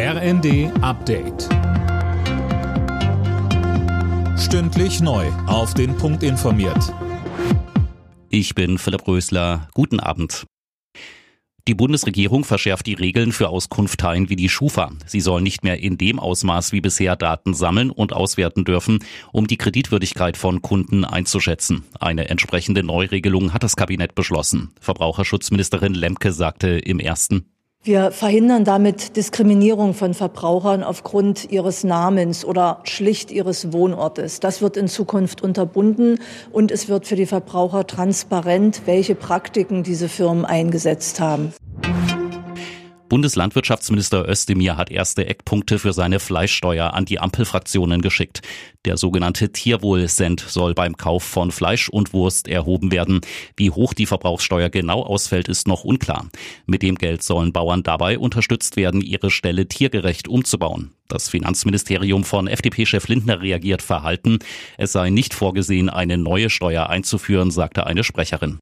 RND Update. Stündlich neu. Auf den Punkt informiert. Ich bin Philipp Rösler. Guten Abend. Die Bundesregierung verschärft die Regeln für Auskunftteilen wie die Schufa. Sie sollen nicht mehr in dem Ausmaß wie bisher Daten sammeln und auswerten dürfen, um die Kreditwürdigkeit von Kunden einzuschätzen. Eine entsprechende Neuregelung hat das Kabinett beschlossen. Verbraucherschutzministerin Lemke sagte im ersten wir verhindern damit Diskriminierung von Verbrauchern aufgrund ihres Namens oder schlicht ihres Wohnortes. Das wird in Zukunft unterbunden und es wird für die Verbraucher transparent, welche Praktiken diese Firmen eingesetzt haben. Bundeslandwirtschaftsminister Özdemir hat erste Eckpunkte für seine Fleischsteuer an die Ampelfraktionen geschickt. Der sogenannte Tierwohl-Cent soll beim Kauf von Fleisch und Wurst erhoben werden. Wie hoch die Verbrauchssteuer genau ausfällt, ist noch unklar. Mit dem Geld sollen Bauern dabei unterstützt werden, ihre Ställe tiergerecht umzubauen. Das Finanzministerium von FDP-Chef Lindner reagiert verhalten. Es sei nicht vorgesehen, eine neue Steuer einzuführen, sagte eine Sprecherin.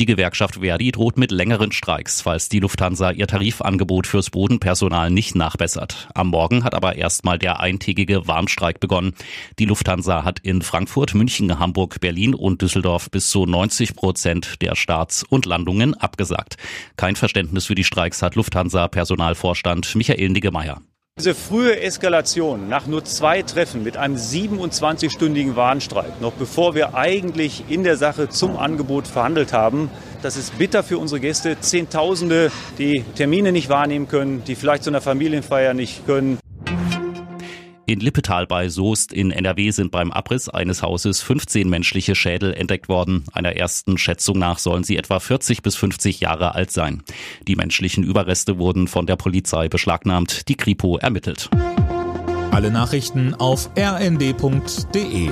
Die Gewerkschaft Verdi droht mit längeren Streiks, falls die Lufthansa ihr Tarifangebot fürs Bodenpersonal nicht nachbessert. Am Morgen hat aber erstmal der eintägige Warnstreik begonnen. Die Lufthansa hat in Frankfurt, München, Hamburg, Berlin und Düsseldorf bis zu 90 Prozent der Starts und Landungen abgesagt. Kein Verständnis für die Streiks hat Lufthansa-Personalvorstand Michael Niggemeier. Diese frühe Eskalation nach nur zwei Treffen mit einem 27-stündigen Warnstreik, noch bevor wir eigentlich in der Sache zum Angebot verhandelt haben, das ist bitter für unsere Gäste. Zehntausende, die Termine nicht wahrnehmen können, die vielleicht zu einer Familienfeier nicht können. In Lippetal bei Soest in NRW sind beim Abriss eines Hauses 15 menschliche Schädel entdeckt worden. Einer ersten Schätzung nach sollen sie etwa 40 bis 50 Jahre alt sein. Die menschlichen Überreste wurden von der Polizei beschlagnahmt. Die Kripo ermittelt. Alle Nachrichten auf rnd.de